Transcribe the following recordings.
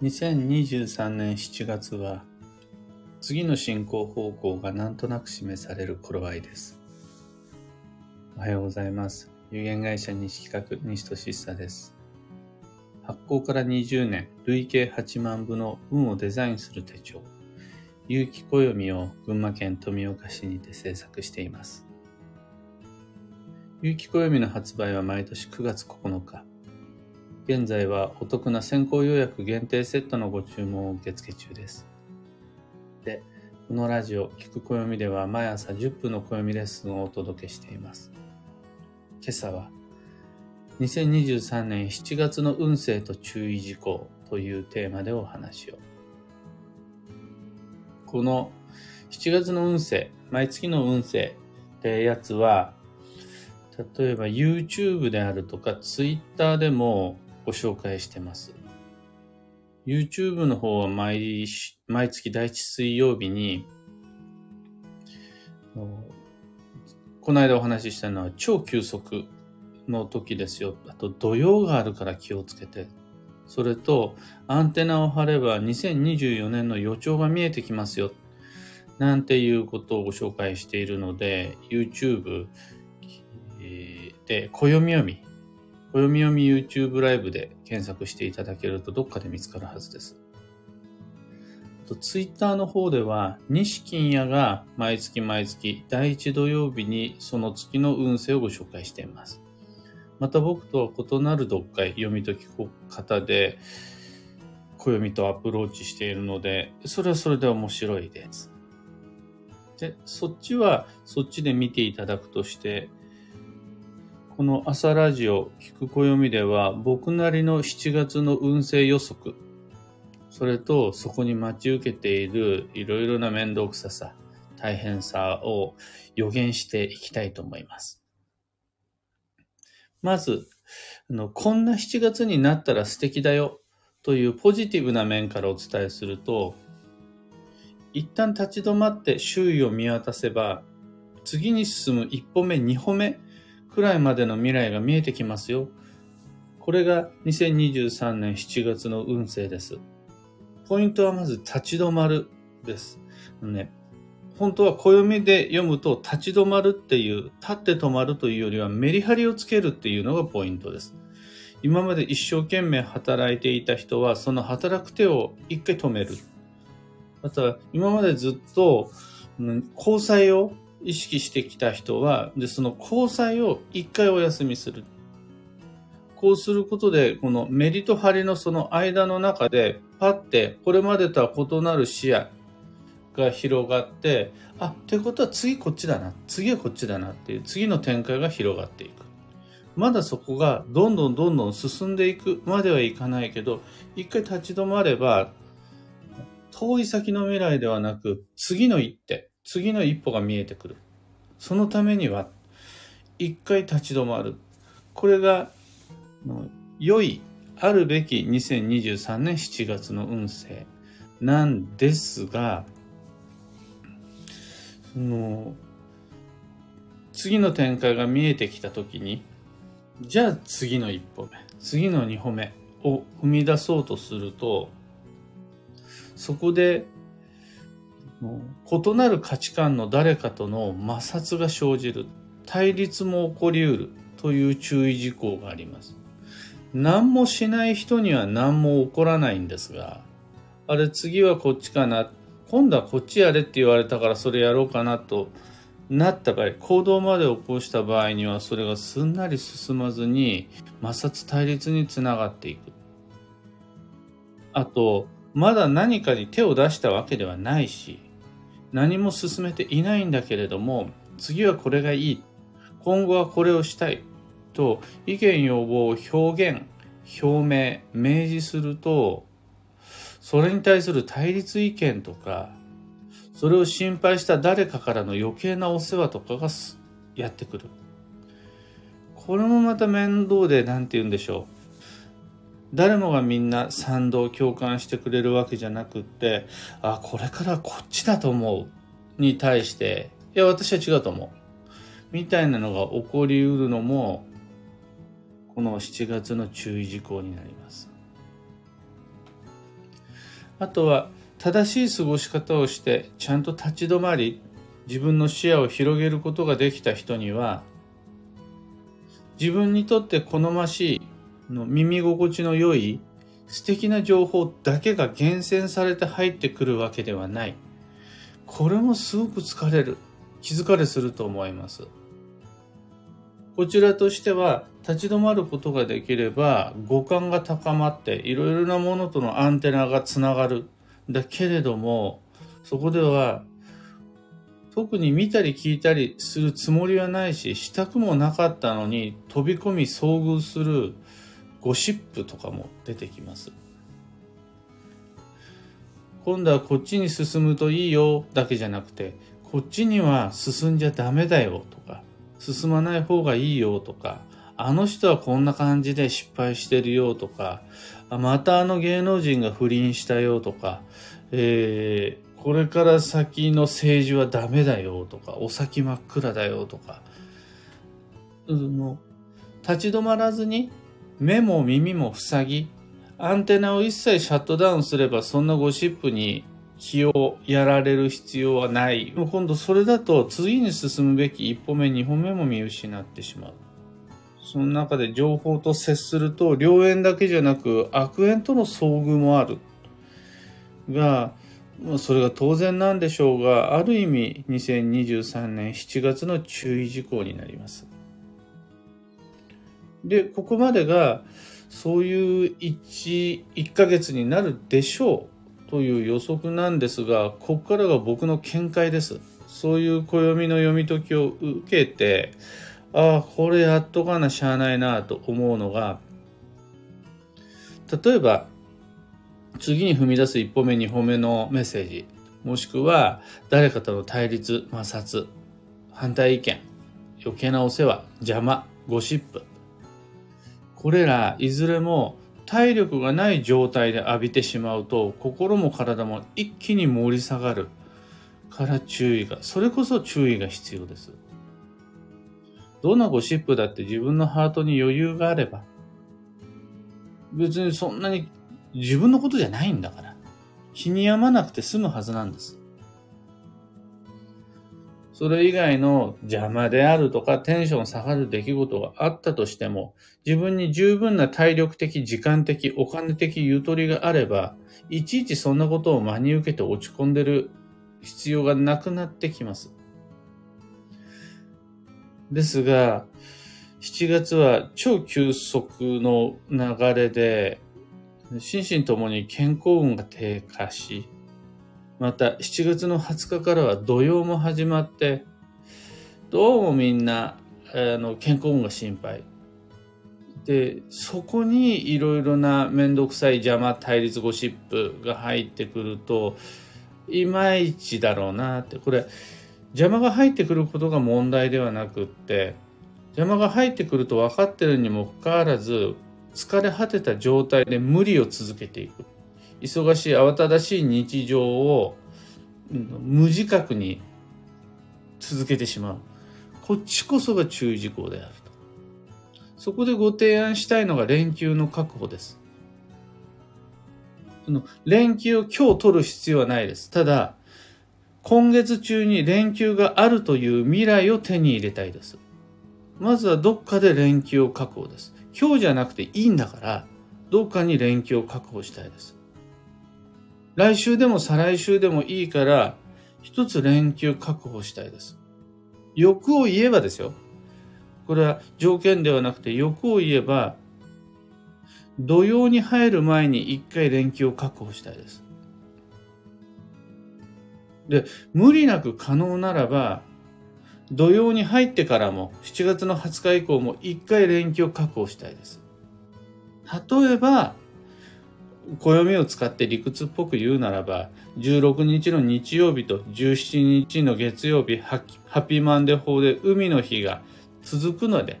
2023年7月は次の進行方向がなんとなく示される頃合いです。おはようございます。有限会社西企画西俊久です。発行から20年、累計8万部の運をデザインする手帳、有機暦を群馬県富岡市にて制作しています。有機暦の発売は毎年9月9日。現在はお得な先行予約限定セットのご注文を受付中です。で、このラジオ、聞く暦では毎朝10分の暦レッスンをお届けしています。今朝は、2023年7月の運勢と注意事項というテーマでお話を。この7月の運勢、毎月の運勢ってやつは、例えば YouTube であるとか Twitter でもご紹介してます。YouTube の方は毎毎月第一水曜日に、この間お話ししたのは超急速の時ですよ。あと土曜があるから気をつけて。それとアンテナを張れば2024年の予兆が見えてきますよ。なんていうことをご紹介しているので、YouTube で暦読み暦読み YouTube ライブで検索していただけるとどっかで見つかるはずです。ツイッターの方では、西金屋が毎月毎月第1土曜日にその月の運勢をご紹介しています。また僕とは異なる読解、読み解き方で、暦とアプローチしているので、それはそれで面白いです。で、そっちはそっちで見ていただくとして、この朝ラジオ聞く暦では僕なりの7月の運勢予測、それとそこに待ち受けているいろいろな面倒くささ、大変さを予言していきたいと思います。まず、あのこんな7月になったら素敵だよというポジティブな面からお伝えすると、一旦立ち止まって周囲を見渡せば、次に進む一歩目、二歩目くらいまでの未来が見えてきますよ。これが2023年7月の運勢です。ポイントはまず立ち止まるです。ね、本当は暦で読むと立ち止まるっていう、立って止まるというよりはメリハリをつけるっていうのがポイントです。今まで一生懸命働いていた人はその働く手を一回止める。また今までずっと交際を意識してきた人は、で、その交際を一回お休みする。こうすることで、このメリとハリのその間の中で、パッて、これまでとは異なる視野が広がって、あ、ってことは次こっちだな、次はこっちだなっていう、次の展開が広がっていく。まだそこがどんどんどんどん進んでいくまではいかないけど、一回立ち止まれば、遠い先の未来ではなく、次の一手、次の一歩が見えてくる。そのためには、一回立ち止まる。これが、良い、あるべき2023年7月の運勢なんですが、その、次の展開が見えてきたときに、じゃあ次の一歩目、次の二歩目を踏み出そうとすると、そこで異なる価値観の誰かとの摩擦が生じる。対立も起こりうるという注意事項があります。何もしない人には何も起こらないんですが、あれ次はこっちかな、今度はこっちやれって言われたからそれやろうかなとなった場合、行動まで起こした場合にはそれがすんなり進まずに摩擦対立につながっていく。あと、まだ何かに手を出したわけではないし、何も進めていないんだけれども、次はこれがいい。今後はこれをしたい。と意見要望を表現、表明、明示すると、それに対する対立意見とか、それを心配した誰かからの余計なお世話とかがやってくる。これもまた面倒で、なんて言うんでしょう。誰もがみんな賛同共感してくれるわけじゃなくってあこれからこっちだと思う。に対していや私は違うと思う。みたいなのが起こりうるのもこの7月の注意事項になります。あとは正しい過ごし方をしてちゃんと立ち止まり自分の視野を広げることができた人には自分にとって好ましいの耳心地の良い素敵な情報だけが厳選されて入ってくるわけではない。これもすごく疲れる。気疲れすると思います。こちらとしては立ち止まることができれば五感が高まっていろいろなものとのアンテナがつながる。だけれども、そこでは特に見たり聞いたりするつもりはないし、したくもなかったのに飛び込み遭遇するゴシップとかも出てきます。今度はこっちに進むといいよだけじゃなくて、こっちには進んじゃダメだよとか、進まない方がいいよとか、あの人はこんな感じで失敗してるよとか、またあの芸能人が不倫したよとか、えー、これから先の政治はダメだよとか、お先真っ暗だよとか、立ち止まらずに目も耳も塞ぎ、アンテナを一切シャットダウンすればそんなゴシップに気をやられる必要はない。今度それだと次に進むべき一歩目、二歩目も見失ってしまう。その中で情報と接すると良縁だけじゃなく悪縁との遭遇もある。が、それが当然なんでしょうが、ある意味2023年7月の注意事項になります。で、ここまでが、そういう1、1ヶ月になるでしょうという予測なんですが、ここからが僕の見解です。そういう暦の読み解きを受けて、ああ、これやっとかなしゃあないなと思うのが、例えば、次に踏み出す一歩目、二歩目のメッセージ、もしくは誰かとの対立、摩擦、反対意見、余計なお世話、邪魔、ゴシップ、これらいずれも体力がない状態で浴びてしまうと心も体も一気に盛り下がるから注意が、それこそ注意が必要です。どんなゴシップだって自分のハートに余裕があれば、別にそんなに自分のことじゃないんだから、日に病まなくて済むはずなんです。それ以外の邪魔であるとかテンション下がる出来事があったとしても、自分に十分な体力的、時間的、お金的ゆとりがあれば、いちいちそんなことを真に受けて落ち込んでる必要がなくなってきます。ですが、7月は超急速の流れで、心身ともに健康運が低下し、また7月の20日からは土曜も始まって、どうもみんな、あの、健康運が心配。で、そこにいろいろなめんどくさい邪魔、対立ゴシップが入ってくると、いまいちだろうなって。これ、邪魔が入ってくることが問題ではなくって、邪魔が入ってくると分かってるにもかかわらず、疲れ果てた状態で無理を続けていく。忙しい慌ただしい日常を無自覚に続けてしまう。こっちこそが注意事項であると。そこでご提案したいのが連休の確保です。その連休を今日取る必要はないです。ただ、今月中に連休があるという未来を手に入れたいです。まずはどっかで連休を確保です。今日じゃなくていいんだから、どっかに連休を確保したいです。来週でも再来週でもいいから、一つ連休確保したいです。欲を言えばですよ。これは条件ではなくて欲を言えば、土曜に入る前に一回連休を確保したいです。で、無理なく可能ならば、土曜に入ってからも、7月の20日以降も一回連休を確保したいです。例えば、暦を使って理屈っぽく言うならば、16日の日曜日と17日の月曜日、ハッピーマンデー法で海の日が続くので、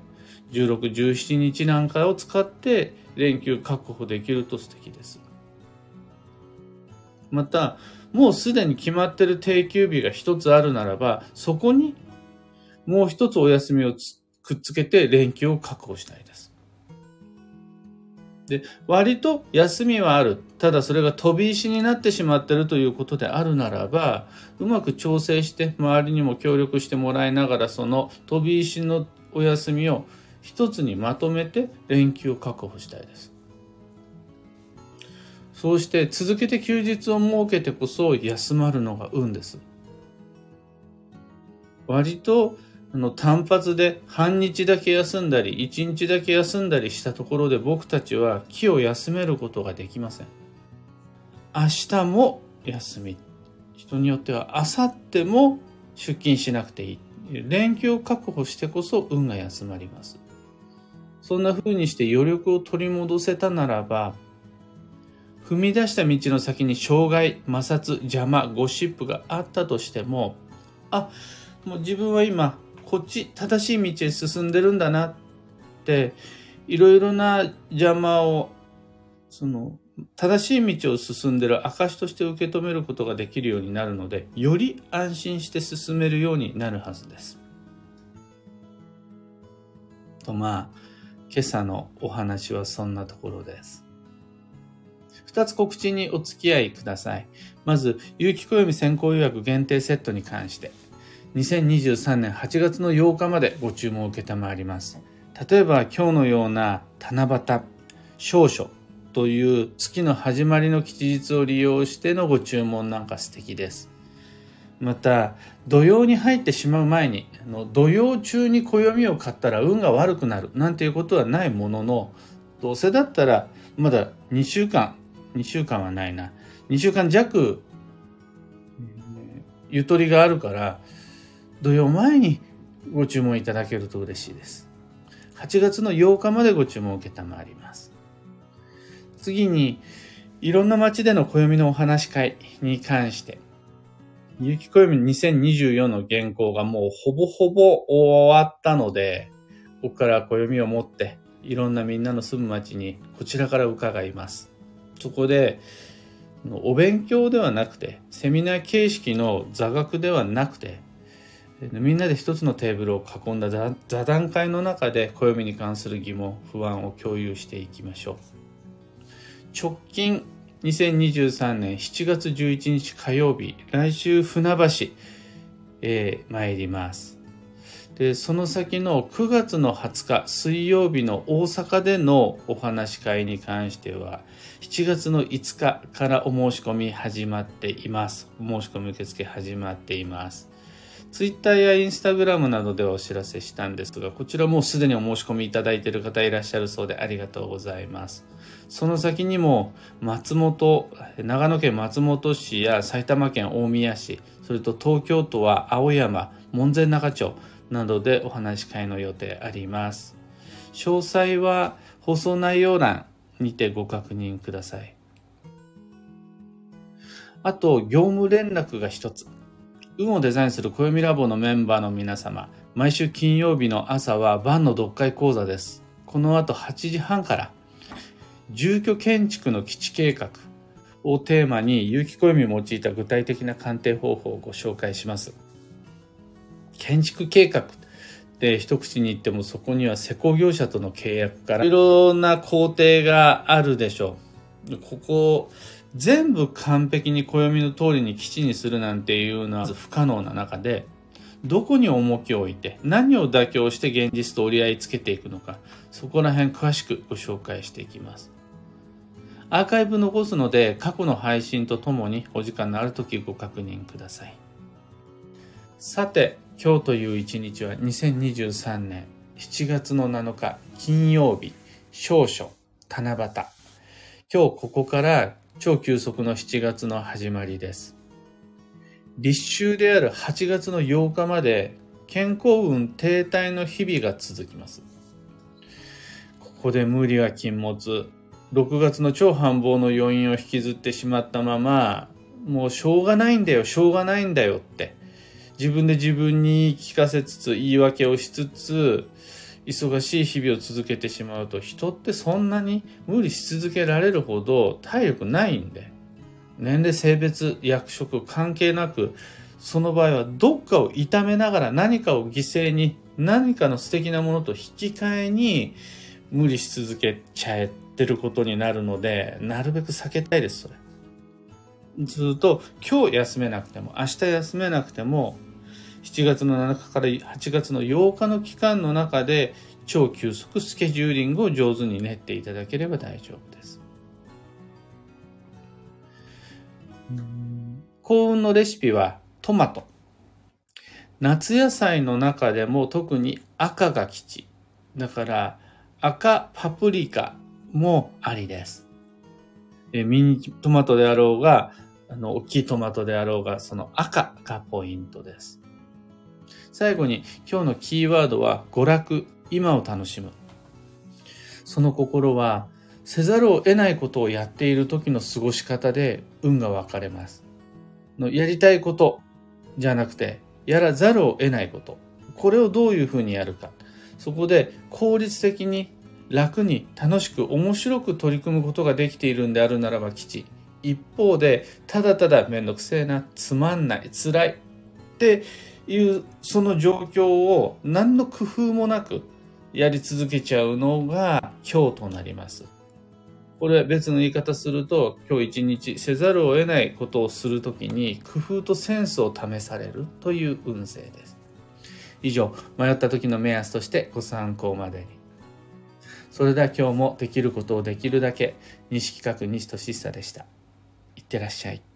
16、17日なんかを使って連休確保できると素敵です。また、もうすでに決まってる定休日が一つあるならば、そこにもう一つお休みをくっつけて連休を確保したいです。で、割と休みはある。ただそれが飛び石になってしまってるということであるならば、うまく調整して周りにも協力してもらいながら、その飛び石のお休みを一つにまとめて連休を確保したいです。そうして続けて休日を設けてこそ休まるのが運です。割とあの単発で半日だけ休んだり一日だけ休んだりしたところで僕たちは気を休めることができません。明日も休み。人によっては明後日も出勤しなくていい。連休を確保してこそ運が休まります。そんな風にして余力を取り戻せたならば、踏み出した道の先に障害、摩擦、邪魔、ゴシップがあったとしても、あ、もう自分は今こっち正しい道へ進んでるんだなっていろいろな邪魔をその正しい道を進んでる証として受け止めることができるようになるのでより安心して進めるようになるはずです。とまあ今朝のお話はそんなところです。二つ告知にお付き合いください。まず、有機暦先行予約限定セットに関して。2023年8月の8日までご注文を受けたまわります。例えば今日のような七夕、少々という月の始まりの吉日を利用してのご注文なんか素敵です。また、土曜に入ってしまう前に、土曜中に暦を買ったら運が悪くなるなんていうことはないものの、どうせだったらまだ2週間、2週間はないな、2週間弱、ゆとりがあるから、土曜前にご注文いただけると嬉しいです。8月の8日までご注文を受けたまります。次に、いろんな街での暦のお話し会に関して、有機暦2024の原稿がもうほぼほぼ終わったので、ここから暦を持って、いろんなみんなの住む街にこちらから伺います。そこで、お勉強ではなくて、セミナー形式の座学ではなくて、みんなで一つのテーブルを囲んだ座談会の中で暦に関する疑問不安を共有していきましょう。直近2023年7月11日火曜日来週船橋へ参ります。でその先の9月の20日水曜日の大阪でのお話し会に関しては7月の5日からお申し込み始まっています。お申し込み受付始まっています。ツイッターやインスタグラムなどではお知らせしたんですが、こちらもうすでにお申し込みいただいている方いらっしゃるそうでありがとうございます。その先にも松本、長野県松本市や埼玉県大宮市、それと東京都は青山、門前仲町などでお話し会の予定あります。詳細は放送内容欄にてご確認ください。あと、業務連絡が一つ。運をデザインする暦ラボのメンバーの皆様、毎週金曜日の朝は晩の読解講座です。この後8時半から、住居建築の基地計画をテーマに有機暦を用いた具体的な鑑定方法をご紹介します。建築計画で一口に言ってもそこには施工業者との契約からいろんな工程があるでしょう。ここ全部完璧に暦の通りに基地にするなんていうのは不可能な中で、どこに重きを置いて、何を妥協して現実と折り合いつけていくのか、そこら辺詳しくご紹介していきます。アーカイブ残すので、過去の配信とともにお時間のある時ご確認ください。さて、今日という一日は2023年7月の7日金曜日、少々、七夕。今日ここから超急速の7月の始まりです。立秋である8月の8日まで健康運停滞の日々が続きます。ここで無理は禁物。6月の超繁忙の余韻を引きずってしまったまま、もうしょうがないんだよ、しょうがないんだよって、自分で自分に聞かせつつ、言い訳をしつつ、忙しい日々を続けてしまうと人ってそんなに無理し続けられるほど体力ないんで年齢性別役職関係なくその場合はどっかを痛めながら何かを犠牲に何かの素敵なものと引き換えに無理し続けちゃえってることになるので、なるべく避けたいです、それ。ずっと今日休めなくても、明日休めなくても、7月の7日から8月の8日の期間の中で超急速スケジューリングを上手に練っていただければ大丈夫です。幸運のレシピはトマト。夏野菜の中でも特に赤が吉。だから赤パプリカもありです。えミニトマトであろうが、あの、大きいトマトであろうが、その赤がポイントです。最後に今日のキーワードは娯楽、今を楽しむ。その心はせざるを得ないことをやっている時の過ごし方で運が分かれます。のやりたいことじゃなくて、やらざるを得ないこと。これをどういうふうにやるか。そこで効率的に楽に楽しく面白く取り組むことができているんであるならば吉。一方で、ただただめんどくせえな、つまんない、辛いっていうその状況を何の工夫もなくやり続けちゃうのが今日となります。これ別の言い方すると、今日一日せざるを得ないことをするときに工夫とセンスを試されるという運勢です。以上、迷った時の目安としてご参考までに。それでは今日もできることをできるだけ、西企画西俊久でした。いってらっしゃい。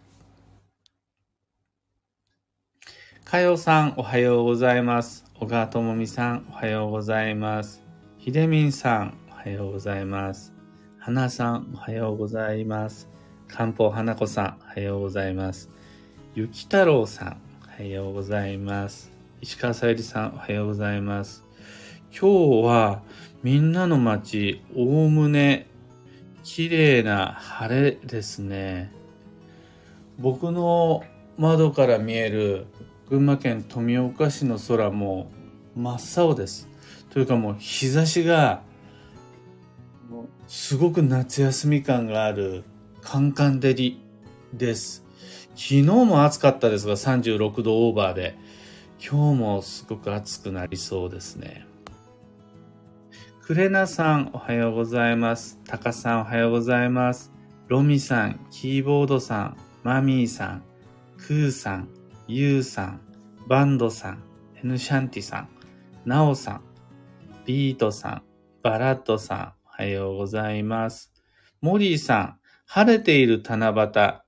かよさん、おはようございます。小川智美さん、おはようございます。ひでみんさん、おはようございます。花さん、おはようございます。漢方花子さん、おはようございます。ゆき太郎さん、おはようございます。石川さゆりさん、おはようございます。今日は、みんなの街、おおむね、綺麗な晴れですね。僕の窓から見える群馬県富岡市の空も真っ青です。というかもう日差しがすごく夏休み感があるカンカン照りです。昨日も暑かったですが36度オーバーで、今日もすごく暑くなりそうですね。クレナさんおはようございます。タカさんおはようございます。ロミさん、キーボードさん、マミーさん、クーさん、ゆうさん、バンドさん、ヘヌシャンティさん、ナオさん、ビートさん、バラッドさん、おはようございます。モリーさん、晴れている七夕。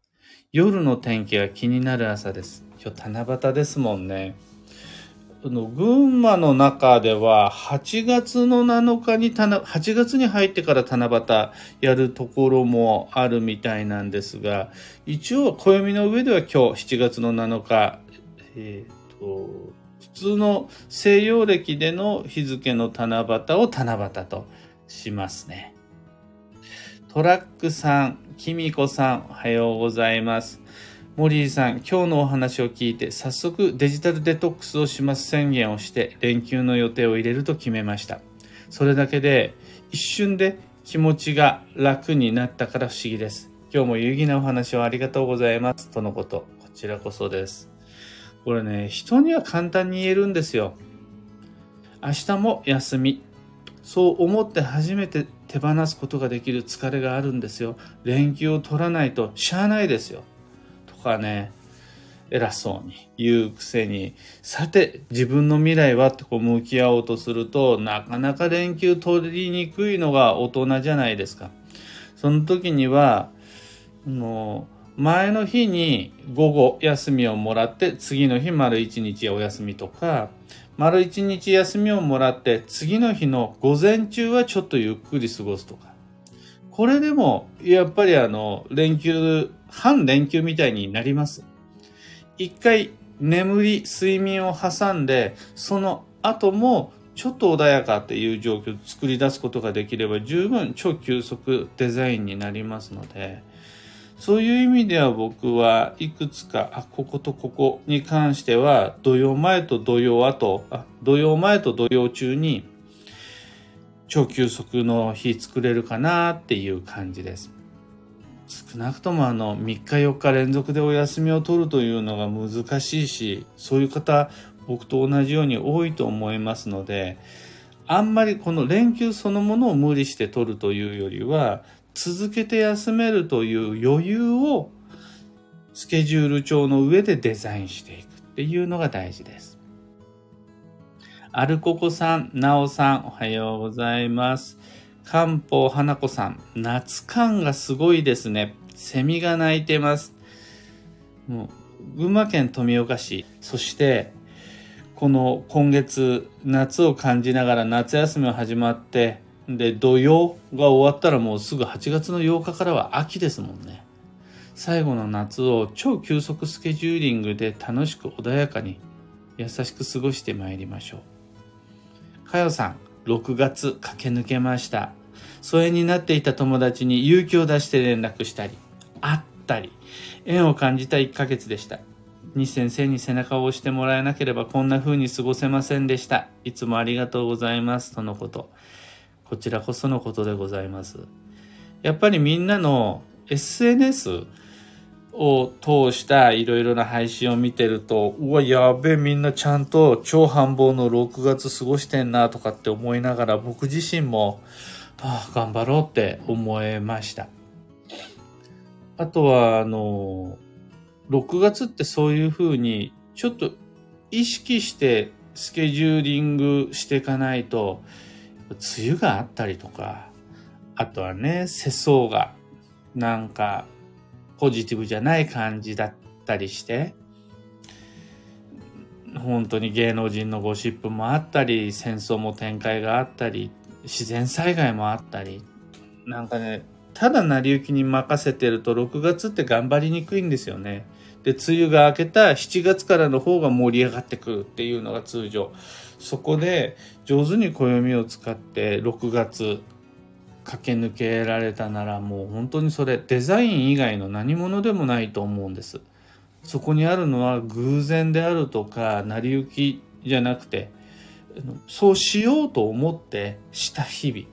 夜の天気が気になる朝です。今日七夕ですもんね。の、群馬の中では8月の7日に、8月に入ってから七夕やるところもあるみたいなんですが、一応暦の上では今日7月の7日、え、ー、と、普通の西洋暦での日付の七夕を七夕としますね。トラックさん、キミコさん、おはようございます。モリーさん、今日のお話を聞いて、早速デジタルデトックスをします宣言をして、連休の予定を入れると決めました。それだけで、一瞬で気持ちが楽になったから不思議です。今日も有意義なお話をありがとうございます。とのこと。こちらこそです。これね、人には簡単に言えるんですよ。明日も休み。そう思って初めて手放すことができる疲れがあるんですよ。連休を取らないとしゃあないですよ。とかね、偉そうに言うくせに、さて自分の未来はってこう向き合おうとすると、なかなか連休取りにくいのが大人じゃないですか。その時には、もう、前の日に午後休みをもらって、次の日丸一日お休みとか、丸一日休みをもらって、次の日の午前中はちょっとゆっくり過ごすとか。これでも、やっぱりあの、連休、半連休みたいになります。一回、眠り、睡眠を挟んで、その後も、ちょっと穏やかっていう状況を作り出すことができれば、十分超急速デザインになりますので、そういう意味では僕はいくつか、あ、こことここに関しては、土曜前と土曜後、あ、土曜前と土曜中に、超休息の日作れるかなっていう感じです。少なくともあの、3日4日連続でお休みを取るというのが難しいし、そういう方、僕と同じように多いと思いますので、あんまりこの連休そのものを無理して取るというよりは、続けて休めるという余裕をスケジュール帳の上でデザインしていくっていうのが大事です。アルココさん、ナオさん、おはようございます。漢方花子さん、夏感がすごいですね。セミが鳴いてます。もう、群馬県富岡市、そして、この今月、夏を感じながら夏休みが始まって、で、土曜が終わったらもうすぐ8月の8日からは秋ですもんね。最後の夏を超急速スケジューリングで楽しく穏やかに優しく過ごしてまいりましょう。かよさん、6月駆け抜けました。疎遠になっていた友達に勇気を出して連絡したり、会ったり、縁を感じた1ヶ月でした。に先生に背中を押してもらえなければこんな風に過ごせませんでした。いつもありがとうございます。とのこと。こちらこそのことでございます。やっぱりみんなの SNS を通したいろいろな配信を見てると、うわ、やべえ、みんなちゃんと超繁忙の6月過ごしてんなとかって思いながら、僕自身も、ああ、頑張ろうって思えました。あとは、あの、6月ってそういうふうに、ちょっと意識してスケジューリングしていかないと、梅雨があったりとか、あとはね、世相がなんかポジティブじゃない感じだったりして、本当に芸能人のゴシップもあったり、戦争も展開があったり、自然災害もあったり、なんかね、ただ成り行きに任せてると6月って頑張りにくいんですよね。で、梅雨が明けた7月からの方が盛り上がってくるっていうのが通常。そこで上手に暦を使って6月駆け抜けられたならもう本当にそれデザイン以外の何者でもないと思うんです。そこにあるのは偶然であるとか成り行きじゃなくてそうしようと思ってした日々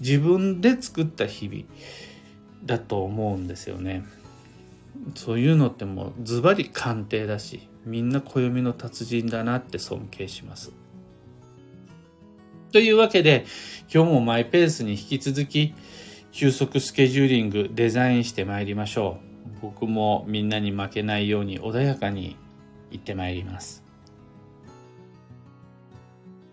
自分で作った日々だと思うんですよね。そういうのってもうズバリ鑑定だしみんな暦の達人だなって尊敬します。というわけで、今日もマイペースに引き続き、休息スケジューリングデザインしてまいりましょう。僕もみんなに負けないように穏やかに行ってまいります。